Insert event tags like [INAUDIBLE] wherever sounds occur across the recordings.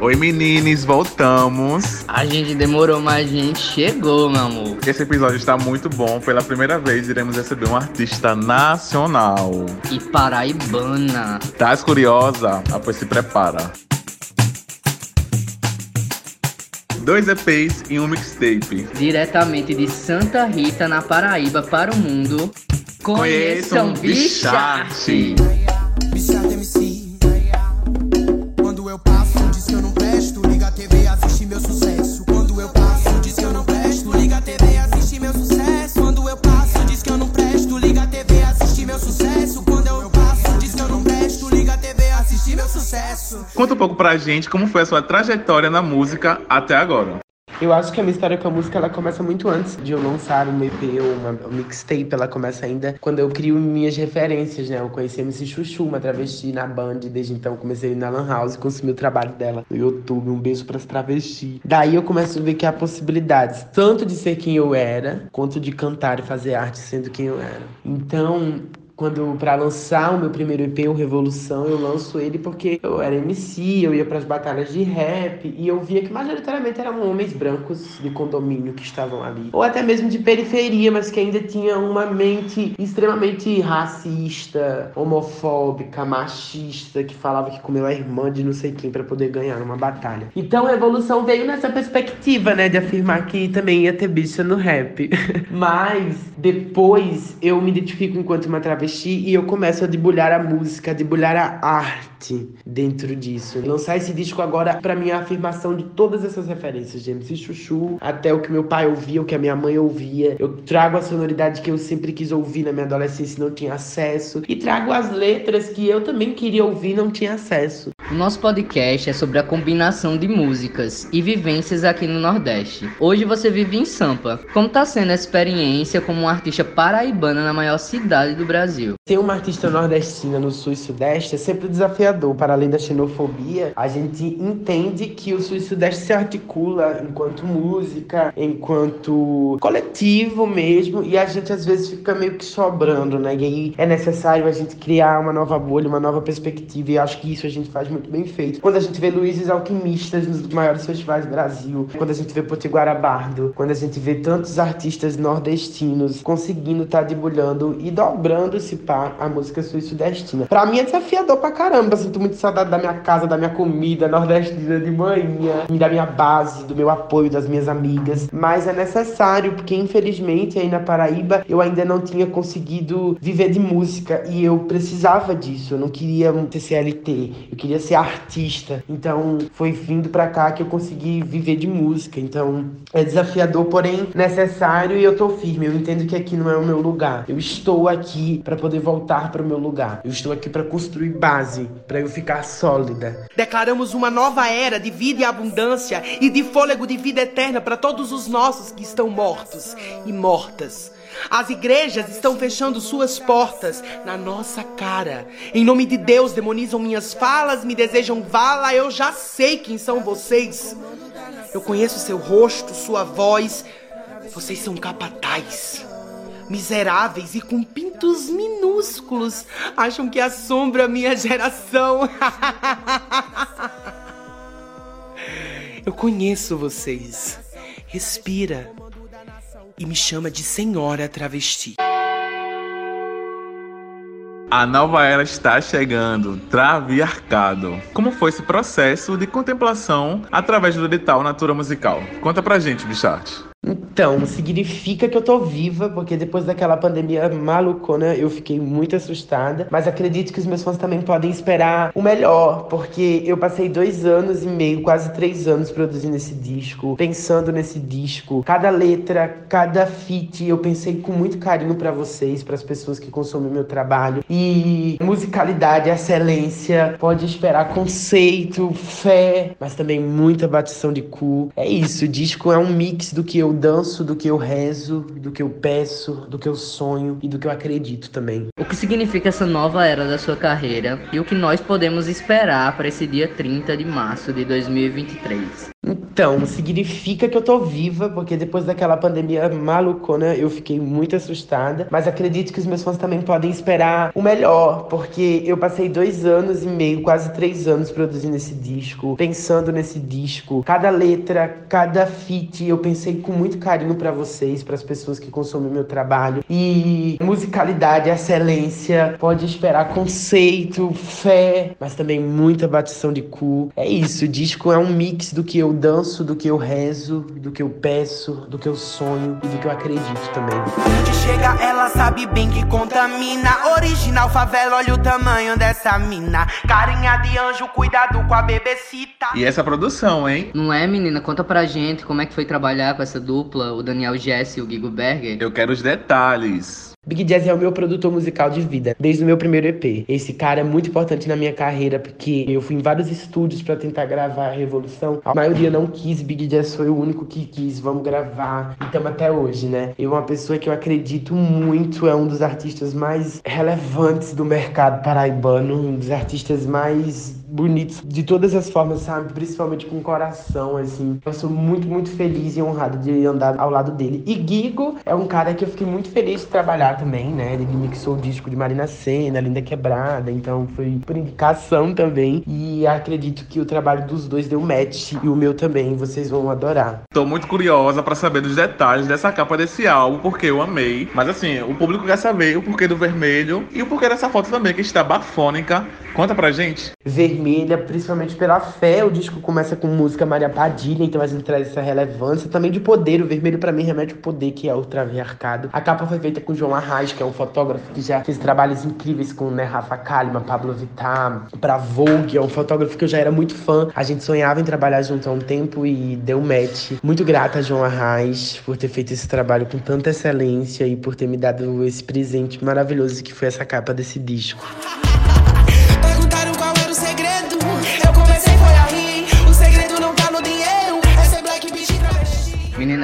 Oi meninas, voltamos. A gente demorou, mas a gente chegou, meu amor. Esse episódio está muito bom. Pela primeira vez iremos receber um artista nacional. E paraibana. Tás curiosa? Ah, pois se prepara. Dois EPs e um mixtape. Diretamente de Santa Rita, na Paraíba, para o mundo. Conheçam Bicharte. Bichado sucesso. Conta um pouco pra gente como foi a sua trajetória na música até agora. Eu acho que a minha história com a música ela começa muito antes de eu lançar um EP ou uma um mixtape. Ela começa ainda quando eu crio minhas referências, né? Eu conheci a MC Chuchu, uma travesti na Band. Desde então comecei a ir na Lan House e consumi o trabalho dela no YouTube. Um beijo pras travestis. Daí eu começo a ver que há possibilidades, tanto de ser quem eu era, quanto de cantar e fazer arte sendo quem eu era. Então, quando para lançar o meu primeiro EP, o Revolução, eu lanço ele porque eu era MC, eu ia para as batalhas de rap e eu via que majoritariamente eram homens brancos de condomínio que estavam ali, ou até mesmo de periferia, mas que ainda tinham uma mente extremamente racista, homofóbica, machista, que falava que comeu a irmã de não sei quem para poder ganhar uma batalha. Então a Revolução veio nessa perspectiva, né, de afirmar que também ia ter bicha no rap. [LAUGHS] mas depois eu me identifico enquanto uma travesti e eu começo a debulhar a música, a debulhar a arte dentro disso. Lançar esse disco agora, pra mim, é a afirmação de todas essas referências, de MC Chuchu, até o que meu pai ouvia, o que a minha mãe ouvia. Eu trago a sonoridade que eu sempre quis ouvir na minha adolescência não tinha acesso. E trago as letras que eu também queria ouvir não tinha acesso. O nosso podcast é sobre a combinação de músicas e vivências aqui no Nordeste. Hoje você vive em Sampa. Como tá sendo essa experiência como uma artista paraibana na maior cidade do Brasil? Ser uma artista nordestina no Sul e Sudeste é sempre desafiador. Para além da xenofobia, a gente entende que o Sul e Sudeste se articula enquanto música, enquanto coletivo mesmo, e a gente às vezes fica meio que sobrando, né? E aí é necessário a gente criar uma nova bolha, uma nova perspectiva, e acho que isso a gente faz muito bem feito. Quando a gente vê Luizes Alquimistas nos maiores festivais do Brasil, quando a gente vê Potiguara Bardo, quando a gente vê tantos artistas nordestinos conseguindo estar tá debulhando e dobrando esse pá a música sul e sudestina. Pra mim é desafiador pra caramba. Sinto muito saudade da minha casa, da minha comida nordestina de manhã, da minha base, do meu apoio, das minhas amigas. Mas é necessário, porque infelizmente aí na Paraíba eu ainda não tinha conseguido viver de música e eu precisava disso. Eu não queria ter CLT, eu queria ser artista. Então foi vindo pra cá que eu consegui viver de música. Então é desafiador, porém necessário e eu tô firme. Eu entendo que aqui não é o meu lugar. Eu estou aqui para poder voltar para o meu lugar. Eu estou aqui para construir base, para eu ficar sólida. Declaramos uma nova era de vida e abundância e de fôlego de vida eterna para todos os nossos que estão mortos e mortas. As igrejas estão fechando suas portas na nossa cara. Em nome de Deus, demonizam minhas falas, me desejam vala. Eu já sei quem são vocês. Eu conheço seu rosto, sua voz. Vocês são capazes miseráveis e com pintos minúsculos, acham que assombra a minha geração. [LAUGHS] Eu conheço vocês. Respira e me chama de senhora travesti. A nova era está chegando, Traviarcado. Como foi esse processo de contemplação através do edital Natura Musical? Conta pra gente, Bicharte. Então, significa que eu tô viva, porque depois daquela pandemia malucona eu fiquei muito assustada. Mas acredito que os meus fãs também podem esperar o melhor, porque eu passei dois anos e meio, quase três anos produzindo esse disco, pensando nesse disco. Cada letra, cada feat, eu pensei com muito carinho para vocês, para as pessoas que consomem meu trabalho. E musicalidade, excelência, pode esperar conceito, fé, mas também muita batição de cu. É isso, o disco é um mix do que eu danço, do que eu rezo, do que eu peço, do que eu sonho e do que eu acredito também. O que significa essa nova era da sua carreira e o que nós podemos esperar para esse dia 30 de março de 2023? Então, significa que eu tô viva, porque depois daquela pandemia malucona eu fiquei muito assustada. Mas acredito que os meus fãs também podem esperar o melhor, porque eu passei dois anos e meio, quase três anos produzindo esse disco, pensando nesse disco. Cada letra, cada feat, eu pensei com muito carinho para vocês, para as pessoas que consomem meu trabalho. E musicalidade, excelência, pode esperar conceito, fé, mas também muita batição de cu. É isso, o disco é um mix do que eu danço, do que eu rezo, do que eu peço, do que eu sonho e do que eu acredito também. Onde chega, ela sabe bem que contamina. Original favela, olha o tamanho dessa mina. Carinha de anjo, cuidado com a bebecita. E essa produção, hein? Não é, menina? Conta pra gente como é que foi trabalhar com essa dupla, o Daniel Jesse e o Guigo Berger. Eu quero os detalhes. Big Jazz é o meu produtor musical de vida, desde o meu primeiro EP. Esse cara é muito importante na minha carreira, porque eu fui em vários estúdios para tentar gravar a Revolução. A maioria não quis, Big Jazz foi o único que quis, vamos gravar. Então até hoje, né? Eu, uma pessoa que eu acredito muito, é um dos artistas mais relevantes do mercado paraibano, um dos artistas mais bonitos de todas as formas, sabe? Principalmente com o coração, assim. Eu sou muito, muito feliz e honrado de andar ao lado dele. E Gigo é um cara que eu fiquei muito feliz de trabalhar também, né? Ele mixou o disco de Marina Senna, Linda Quebrada, então foi por indicação também. E acredito que o trabalho dos dois deu match e o meu também, vocês vão adorar. Tô muito curiosa para saber dos detalhes dessa capa desse álbum, porque eu amei. Mas assim, o público quer saber o porquê do vermelho e o porquê dessa foto também, que está bafônica. Conta pra gente. Vermelha, principalmente pela fé. O disco começa com música Maria Padilha, então a gente traz essa relevância. Também de poder. O vermelho para mim remete ao poder, que é o traviarcado. A capa foi feita com João Arraes, que é um fotógrafo que já fez trabalhos incríveis com né, Rafa Kalimann, Pablo Vittar, pra Vogue. É um fotógrafo que eu já era muito fã. A gente sonhava em trabalhar junto há um tempo e deu match. Muito grata a João Arraes por ter feito esse trabalho com tanta excelência e por ter me dado esse presente maravilhoso que foi essa capa desse disco.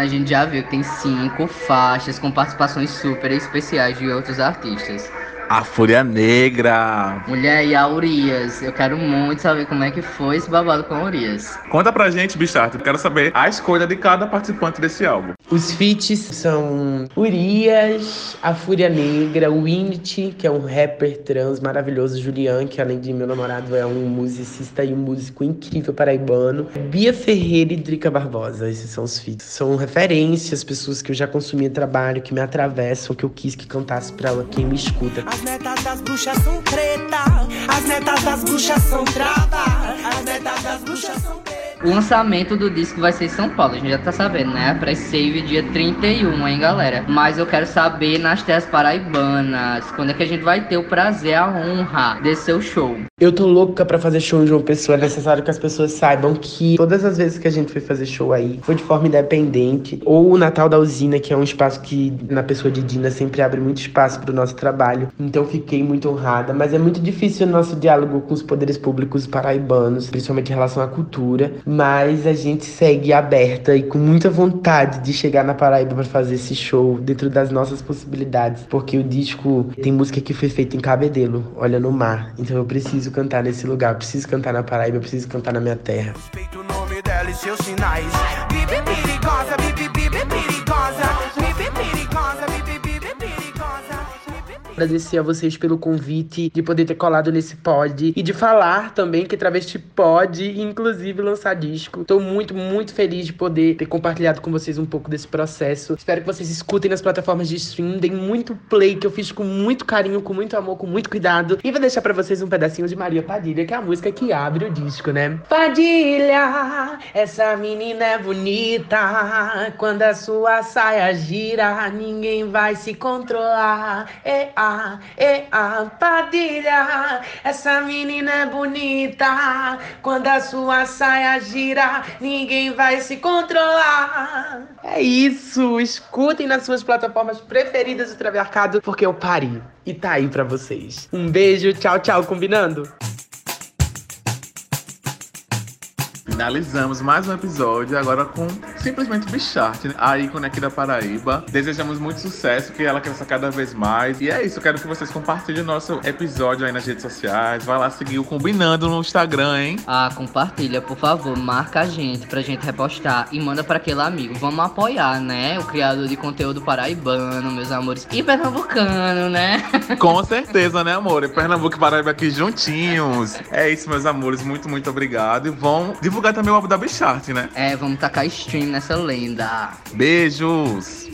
A gente já viu que tem cinco faixas com participações super especiais de outros artistas. A Fúria Negra. Mulher e a Urias. Eu quero muito saber como é que foi esse babado com a Urias. Conta pra gente, Bichardo. Quero saber a escolha de cada participante desse álbum. Os feats são Urias, A Fúria Negra, o Winit, que é um rapper trans maravilhoso, Julian, que além de meu namorado é um musicista e um músico incrível paraibano, Bia Ferreira e Drica Barbosa, esses são os feats. São referências, pessoas que eu já consumia trabalho, que me atravessam, que eu quis que cantasse pra quem me escuta. As netas das bruxas são preta. As netas das bruxas são trava. As netas das bruxas são preta. O lançamento do disco vai ser em São Paulo, a gente já tá sabendo, né? A pré-save dia 31, hein, galera? Mas eu quero saber nas terras paraibanas, quando é que a gente vai ter o prazer, a honra desse seu show. Eu tô louca pra fazer show em João Pessoa. É necessário que as pessoas saibam que todas as vezes que a gente foi fazer show aí foi de forma independente. Ou o Natal da Usina, que é um espaço que na pessoa de Dina sempre abre muito espaço pro nosso trabalho. Então fiquei muito honrada. Mas é muito difícil o nosso diálogo com os poderes públicos paraibanos, principalmente em relação à cultura. Mas a gente segue aberta e com muita vontade de chegar na Paraíba pra fazer esse show dentro das nossas possibilidades. Porque o disco tem música que foi feita em Cabedelo, Olha no Mar. Então eu preciso cantar nesse lugar, preciso cantar na Paraíba, preciso cantar na minha terra. Respeito o nome dela e seus sinais. Agradecer a vocês pelo convite, de poder ter colado nesse pod e de falar também que Travesti pode, inclusive, lançar disco. Tô muito, muito feliz de poder ter compartilhado com vocês um pouco desse processo. Espero que vocês escutem nas plataformas de stream, deem muito play, que eu fiz com muito carinho, com muito amor, com muito cuidado. E vou deixar pra vocês um pedacinho de Maria Padilha, que é a música que abre o disco, né? Padilha, essa menina é bonita. Quando a sua saia gira, ninguém vai se controlar. É a, é a Padilha, essa menina é bonita. Quando a sua saia gira, ninguém vai se controlar. É isso, escutem nas suas plataformas preferidas do Travercado, porque eu pari e tá aí pra vocês. Um beijo, tchau, tchau, combinando? Finalizamos mais um episódio agora com simplesmente Bichart, né? a ícone aqui da Paraíba. Desejamos muito sucesso, que ela cresça cada vez mais. E é isso, eu quero que vocês compartilhem o nosso episódio aí nas redes sociais. Vai lá seguir o Combinando no Instagram, hein? Ah, compartilha, por favor, marca a gente pra gente repostar e manda pra aquele amigo. Vamos apoiar, né? O criador de conteúdo paraibano, meus amores. E pernambucano, né? [LAUGHS] Com certeza, né, amor? E Pernambuco e Paraíba aqui juntinhos. É isso, meus amores. Muito, muito obrigado. E vão divulgar também o álbum da Bichart, né? É, vamos tacar stream nessa lenda. Beijos!